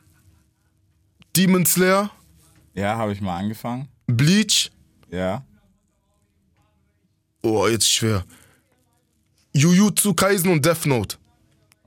Demon Slayer, Ja, habe ich mal angefangen. Bleach. Ja. Oh, jetzt schwer. Jujutsu Kaisen und Death Note.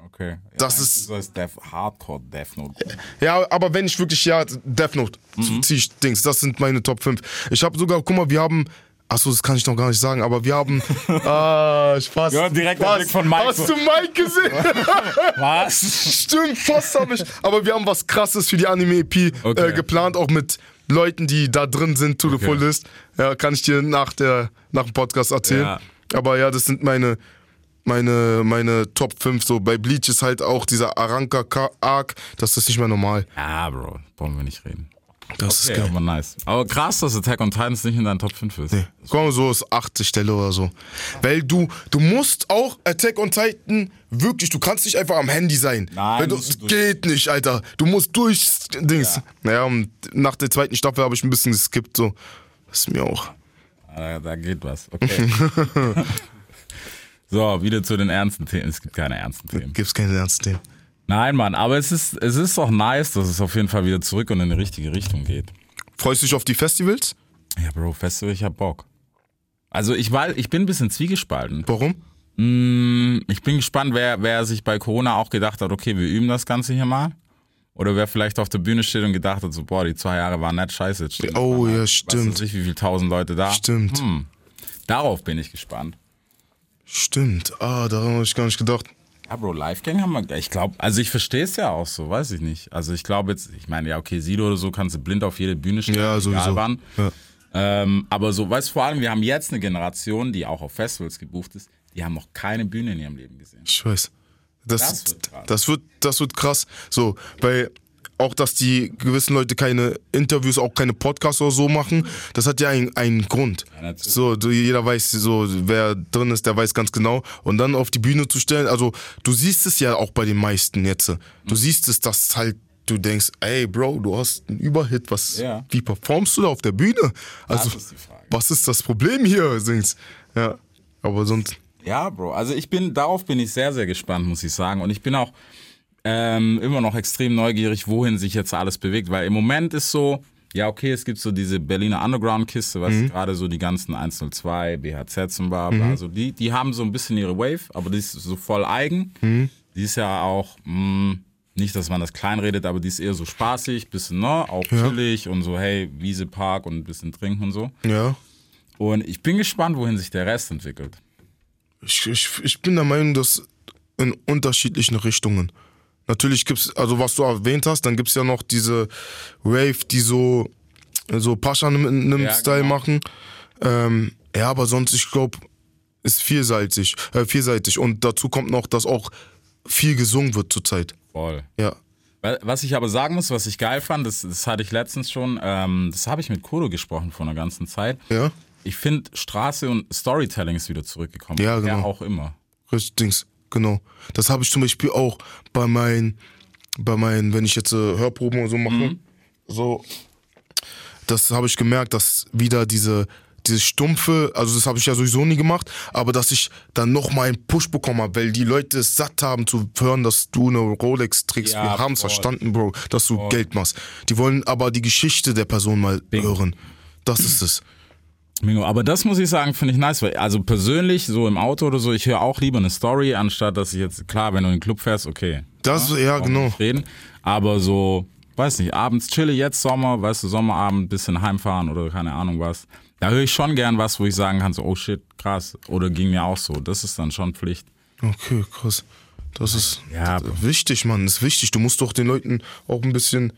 Okay. Ja, Das ist- So ist Death, Hardcore Death Note. Ja, aber wenn ich wirklich, ja, Death Note, Mhm. zieh ich Dings, das sind meine Top 5. Ich habe sogar, guck mal, wir haben, achso, das kann ich noch gar nicht sagen, aber wir haben, (laughs) ah, Spaß. Ja, direkt Was? Blick von Mike Hast du Mike gesehen? (laughs) Was? Stimmt, fast habe ich. Aber wir haben was krasses für die Anime-EP Okay. äh, geplant, auch mit Leuten, die da drin sind, to the Okay. fullest. Ja, kann ich dir nach, der, nach dem Podcast erzählen. Ja. Aber ja, das sind meine, meine, meine Top 5. So bei Bleach ist halt auch dieser Aranka-Arc, das ist nicht mehr normal. Ja, Bro, brauchen wir nicht reden. Das Okay, ist geil. aber nice. Aber krass, dass Attack on Titans nicht in deinen Top 5 ist. Komm, mal so ist achte Stelle oder so. Weil du, du musst auch Attack on Titan wirklich, du kannst nicht einfach am Handy sein. Nein, du, durch. geht nicht, Alter. Du musst durch Dings. Naja, und nach der zweiten Staffel habe ich ein bisschen geskippt, so. Das ist mir auch. Da, da geht was. Okay. (laughs) (laughs) so, wieder zu den ernsten Themen. Es gibt keine ernsten Themen. Gibt's keine ernsten Themen. Nein, Mann, aber es ist, es ist doch nice, dass es auf jeden Fall wieder zurück und in die richtige Richtung geht. Freust du dich auf die Festivals? Ja, Bro, Festival, ich hab Bock. Also ich war, ich bin ein bisschen zwiegespalten. Warum? Mm, Ich bin gespannt, wer, wer sich bei Corona auch gedacht hat, okay, wir üben das Ganze hier mal. Oder wer vielleicht auf der Bühne steht und gedacht hat, so, boah, die zwei Jahre waren nicht scheiße. Jetzt stehen Oh, ja, Was stimmt. weiß ich, wie viele tausend Leute da. Stimmt. Hm. Darauf bin ich gespannt. Stimmt. Ah, daran habe ich gar nicht gedacht. Ja, Bro, Live-Gang haben wir, ich glaube, also ich verstehe es ja auch so, weiß ich nicht. Also ich glaube jetzt, ich meine, ja, okay, Sido oder so kannst du blind auf jede Bühne stellen, Ja, sowieso. wann. Ja. Ähm, aber so, weißt du, vor allem, wir haben jetzt eine Generation, die auch auf Festivals gebucht ist, die haben noch keine Bühne in ihrem Leben gesehen. Ich weiß. Das, Das das, wird krass. wird, das wird krass. So, bei auch, dass die gewissen Leute keine Interviews, auch keine Podcasts oder so machen, das hat ja einen, einen Grund. natürlich. so, du, jeder weiß, so, wer drin ist, der weiß ganz genau. Und dann auf die Bühne zu stellen, also du siehst es ja auch bei den meisten jetzt. Mhm. Du siehst es, dass halt du denkst, ey Bro, du hast einen Überhit, was, Ja. wie performst du da auf der Bühne? Also, ist was ist das Problem hier? Singst. Ja, aber sonst, Ja, Bro. Also ich bin, darauf bin ich sehr, sehr gespannt, muss ich sagen. Und ich bin auch ähm, immer noch extrem neugierig, wohin sich jetzt alles bewegt. Weil im Moment ist so, ja, okay, es gibt so diese Berliner Underground-Kiste, was gerade so die ganzen 102, BHZ und bla, bla. Also die, die haben so ein bisschen ihre Wave, aber die ist so voll eigen. Die ist ja auch, mh, nicht, dass man das kleinredet, aber die ist eher so spaßig, bisschen, ne, auch chillig und so, hey, Wiese, Park und ein bisschen trinken und so. ja. Und ich bin gespannt, wohin sich der Rest entwickelt. Ich, ich, ich bin der Meinung, dass in unterschiedlichen Richtungen. Natürlich gibt's, also was du erwähnt hast, dann gibt's ja noch diese Wave, die so, so Pascha im, im Ja, Style genau. machen. Ähm, ja, aber sonst, ich glaube, ist vielseitig, äh, vielseitig. Und dazu kommt noch, dass auch viel gesungen wird zurzeit. Voll. Ja. Wa- Was ich aber sagen muss, was ich geil fand, das, das hatte ich letztens schon, ähm, das habe ich mit Kodo gesprochen vor einer ganzen Zeit. Ja, Ich finde, Straße und Storytelling ist wieder zurückgekommen. Ja, Ja, genau. auch immer. richtig, genau. Das habe ich zum Beispiel auch bei meinen, bei meinen, wenn ich jetzt äh, Hörproben und so mache, Mhm. so, das habe ich gemerkt, dass wieder diese, diese stumpfe, also das habe ich ja sowieso nie gemacht, aber dass ich dann nochmal einen Push bekommen habe, weil die Leute es satt haben zu hören, dass du eine Rolex trägst. Ja, Wir haben es verstanden, Bro, dass du Geld machst. Die wollen aber die Geschichte der Person mal hören. Das ist es. Mingo, aber das muss ich sagen, finde ich nice, weil also persönlich, so im Auto oder so, ich höre auch lieber eine Story, anstatt dass ich jetzt, klar, wenn du in den Club fährst, okay. Das, ja, wir genau. Reden. Aber so, weiß nicht, abends chille, jetzt Sommer, weißt du, Sommerabend, bisschen heimfahren oder keine Ahnung was. Da höre ich schon gern was, wo ich sagen kann, so, oh shit, krass. Oder ging mir auch so. Das ist dann schon Pflicht. Okay, krass. Das ist Ja, das ist wichtig, Mann. Das ist wichtig. Du musst doch den Leuten auch ein bisschen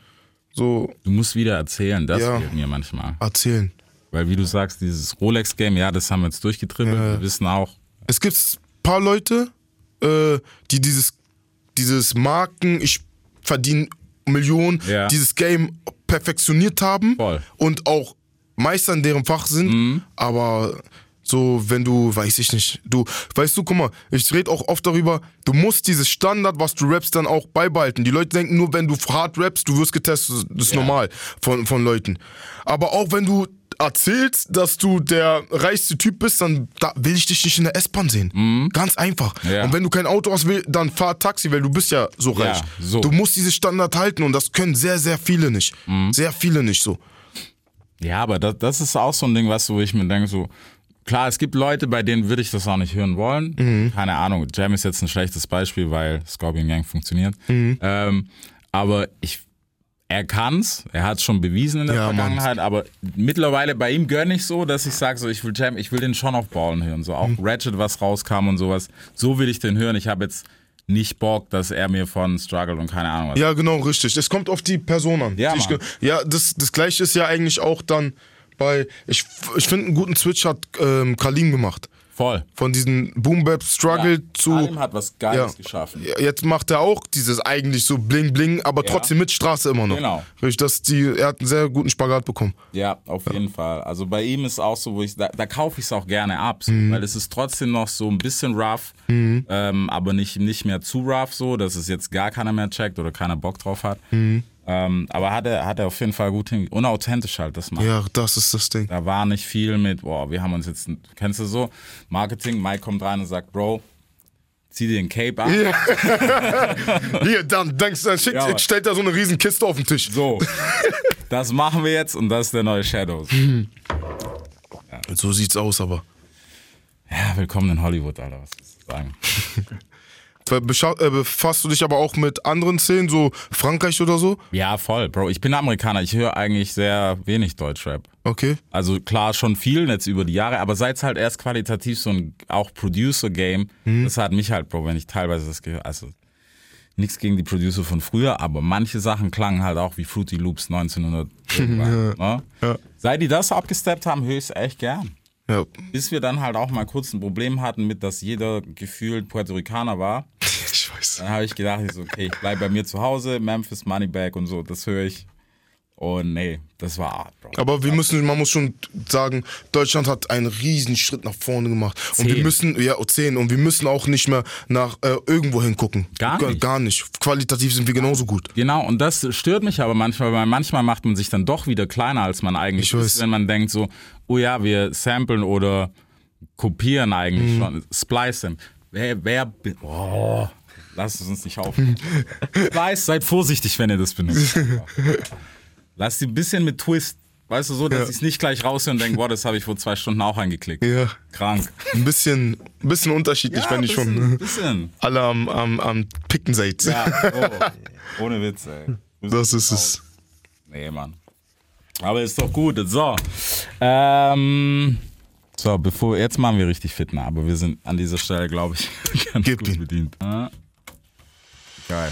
so Du musst wieder erzählen, das Ja. fehlt mir manchmal. erzählen. Weil wie du sagst, dieses Rolex-Game, ja, das haben wir jetzt durchgetribbelt. Wir wissen auch, Es gibt ein paar Leute, äh, die dieses, dieses Marken, ich verdiene Millionen, Ja. dieses Game perfektioniert haben Voll. Mhm. und auch Meister in deren Fach sind. Aber so, wenn du, weiß ich nicht, du, weißt du, guck mal, ich rede auch oft darüber, du musst dieses Standard, was du rappst, dann auch beibehalten. Die Leute denken nur, wenn du hart rappst, du wirst getestet, das ist Ja. normal von, von Leuten. Aber auch wenn du erzählst, dass du der reichste Typ bist, dann da will ich dich nicht in der S-Bahn sehen. Ganz einfach. Mhm. Ja. Und wenn du kein Auto hast, will, dann fahr Taxi, weil du bist ja so Ja, reich. so. Du musst dieses Standard halten und das können sehr, sehr viele nicht. Mhm. Sehr viele nicht so. ja, aber das, das ist auch so ein Ding, was wo ich mir denke, so, klar, es gibt Leute, bei denen würde ich das auch nicht hören wollen. Mhm. Keine Ahnung, Jam ist jetzt ein schlechtes Beispiel, weil Scorpion Gang funktioniert. Mhm. Ähm, aber ich, er kann's, er hat es schon bewiesen in der Ja, Mann. Vergangenheit, aber mittlerweile bei ihm gönn ich so, dass ich sage, so, ich will Jam, ich will den schon auf Ballen hören. So auch Mhm. Ratchet, was rauskam und sowas, so will ich den hören. Ich habe jetzt nicht Bock, dass er mir von Struggle und keine Ahnung was. Ja, genau, richtig. Es kommt auf die Person an. Ja, Mann. ja das, das gleiche ist ja eigentlich auch dann bei. Ich, ich finde, einen guten Switch hat ähm, Kalim gemacht. Voll. Von diesem Boom Bap Struggle Ja, zu. Alim hat was Geiles Ja. geschaffen. Jetzt macht er auch dieses eigentlich so Bling Bling, aber Ja. trotzdem mit Straße immer noch. Genau. Richtig, dass die, er hat einen sehr guten Spagat bekommen. Ja, auf jeden Fall. Also bei ihm ist auch so, wo ich, da, da kaufe ich es auch gerne ab, so, Mhm. weil es ist trotzdem noch so ein bisschen rough, ähm, aber nicht, nicht mehr zu rough, so, dass es jetzt gar keiner mehr checkt oder keiner Bock drauf hat. Mhm. Ähm, aber hat er, hat er auf jeden Fall gut hin, unauthentisch halt das macht. Ja, das ist das Ding. Da war nicht viel mit, boah, wir haben uns jetzt, kennst du so, Marketing, Mike kommt rein und sagt, Bro, zieh dir den Cape an. Hier, (laughs) dann denkst du, dann schickt, Ja, stellt er so eine riesen Kiste auf den Tisch. So, das machen wir jetzt und das ist der neue Shadows. (laughs) So sieht's aus, aber. Ja, willkommen in Hollywood, Alter, was willst du sagen? (laughs) Äh, befasst du dich aber auch mit anderen Szenen, so Frankreich oder so? Ja, voll, Bro. Ich bin Amerikaner. Ich höre eigentlich sehr wenig Deutschrap. Okay. Also klar, schon viel jetzt über die Jahre, aber seit es halt erst qualitativ so ein auch Producer-Game, Mhm. das hat mich halt, Bro, wenn ich teilweise das gehört, also nichts gegen die Producer von früher, aber manche Sachen klangen halt auch wie Fruity Loops 1900 irgendwann. (laughs) ne? Ja. Seit die das abgesteppt haben, höre ich es echt gern. Ja. Bis wir dann halt auch mal kurz ein Problem hatten mit, dass jeder gefühlt Puerto Ricaner war. (laughs) Ich weiß. Dann habe ich gedacht, ich so, okay, ich bleibe bei mir zu Hause, Memphis, Moneybag und so, das höre ich. Und nee, das war Art, Bro. Aber wir müssen, man muss schon sagen, Deutschland hat einen riesen Schritt nach vorne gemacht. Und Zehn. wir müssen, ja, zehn. Und wir müssen auch nicht mehr nach äh, irgendwo hingucken. Gar nicht. Gar nicht. Qualitativ sind wir genauso gut. Genau, und das stört mich aber manchmal, weil manchmal macht man sich dann doch wieder kleiner, als man eigentlich Ich weiß. ist, wenn man denkt so, oh ja, wir samplen oder kopieren Mhm. eigentlich schon, splicen. Wer, wer, oh, lasst es uns nicht auf. (laughs) Splice, seid vorsichtig, wenn ihr das benutzt. (laughs) Lasst sie ein bisschen mit Twist, weißt du, so, dass Ja. ich es nicht gleich raushöre und denke, boah, das habe ich vor zwei Stunden auch eingeklickt. Ja. Krank. Ein bisschen, ein bisschen unterschiedlich, wenn ich schon bisschen. alle am, am, am Picken seid. Ja, (laughs) oh, ohne Witz, ey. Das ist es. Nee, Mann. Aber ist doch gut. So. Ähm, so, bevor, jetzt machen wir richtig fit, ne? aber wir sind an dieser Stelle, glaube ich, (laughs) ganz Gib gut ihn. bedient. Ja. Geil.